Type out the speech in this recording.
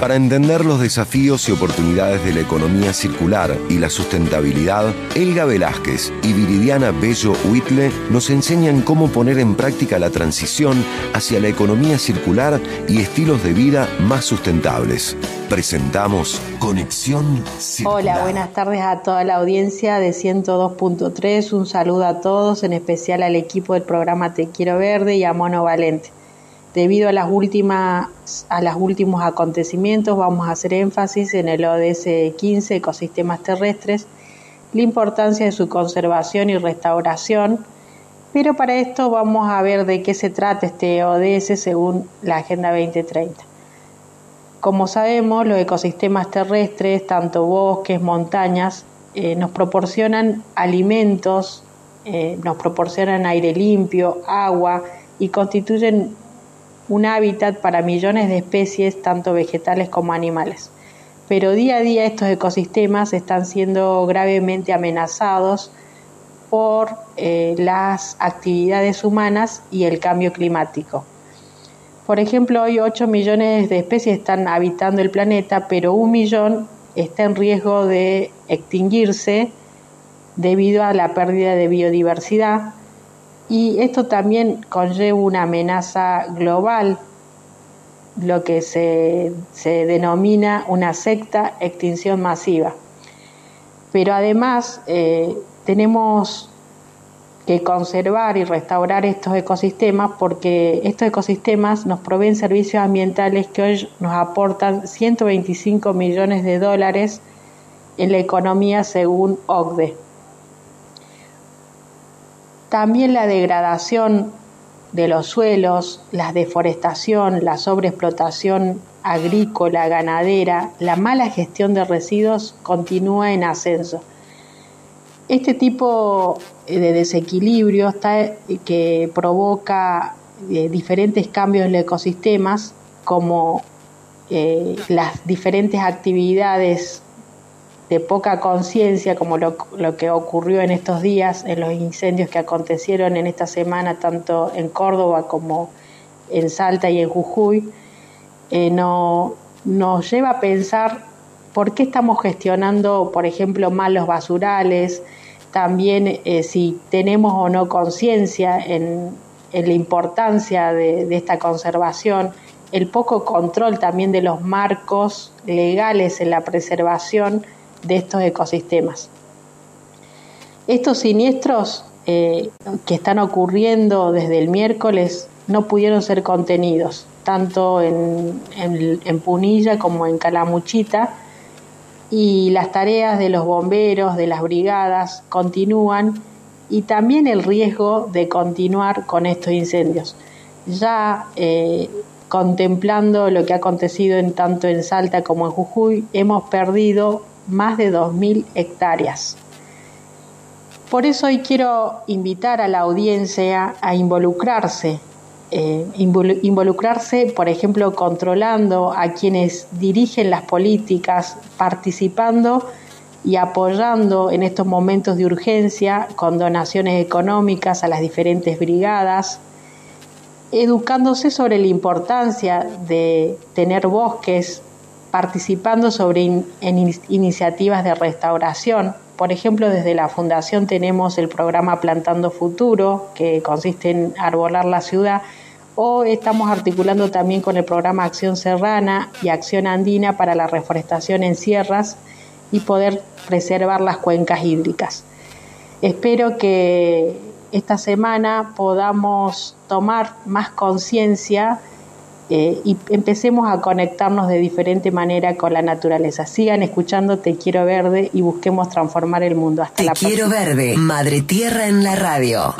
Para entender los desafíos y oportunidades de la economía circular y la sustentabilidad, Elga Velázquez y Viridiana Bello Huitle nos enseñan cómo poner en práctica la transición hacia la economía circular y estilos de vida más sustentables. Presentamos Conexión Circular. Hola, buenas tardes a toda la audiencia de 102.3. Un saludo a todos, en especial al equipo del programa Te Quiero Verde y a Mono Valente. Debido a las últimas a los últimos acontecimientos, vamos a hacer énfasis en el ODS 15, ecosistemas terrestres, la importancia de su conservación y restauración, pero para esto vamos a ver de qué se trata este ODS según la Agenda 2030. Como sabemos, los ecosistemas terrestres, tanto bosques, montañas, eh, nos proporcionan alimentos, eh, nos proporcionan aire limpio, agua y constituyen un hábitat para millones de especies, tanto vegetales como animales. Pero día a día estos ecosistemas están siendo gravemente amenazados por eh, las actividades humanas y el cambio climático. Por ejemplo, hoy 8 millones de especies están habitando el planeta, pero un millón está en riesgo de extinguirse debido a la pérdida de biodiversidad y esto también conlleva una amenaza global, lo que se, denomina una secta extinción masiva. Pero además eh, tenemos que conservar y restaurar estos ecosistemas porque estos ecosistemas nos proveen servicios ambientales que hoy nos aportan 125 millones de dólares en la economía según OCDE. También la degradación de los suelos, la deforestación, la sobreexplotación agrícola, ganadera, la mala gestión de residuos continúa en ascenso. Este tipo de desequilibrio está, que provoca eh, diferentes cambios en los ecosistemas, como eh, las diferentes actividades de poca conciencia, como lo, que ocurrió en estos días, en los incendios que acontecieron en esta semana, tanto en Córdoba como en Salta y en Jujuy, eh, no, nos lleva a pensar por qué estamos gestionando, por ejemplo, mal los basurales, también eh, si tenemos o no conciencia en, la importancia de, de esta conservación, el poco control también de los marcos legales en la preservación de estos ecosistemas. Estos siniestros eh, que están ocurriendo desde el miércoles no pudieron ser contenidos, tanto en, Punilla como en Calamuchita, y las tareas de los bomberos, de las brigadas, continúan y también el riesgo de continuar con estos incendios. Ya eh, contemplando lo que ha acontecido en, tanto en Salta como en Jujuy, hemos perdido más de 2.000 hectáreas. Por eso hoy quiero invitar a la audiencia a involucrarse, eh, involucrarse, por ejemplo, controlando a quienes dirigen las políticas, participando y apoyando en estos momentos de urgencia con donaciones económicas a las diferentes brigadas, educándose sobre la importancia de tener bosques, participando sobre en iniciativas de restauración. Por ejemplo, desde la Fundación tenemos el programa Plantando Futuro, que consiste en arbolar la ciudad, o estamos articulando también con el programa Acción Serrana y Acción Andina para la reforestación en sierras y poder preservar las cuencas hídricas. Espero que esta semana podamos tomar más conciencia eh, y empecemos a conectarnos de diferente manera con la naturaleza. Sigan escuchando Te Quiero Verde y busquemos transformar el mundo. Hasta Te la Quiero Verde, Madre Tierra en la radio.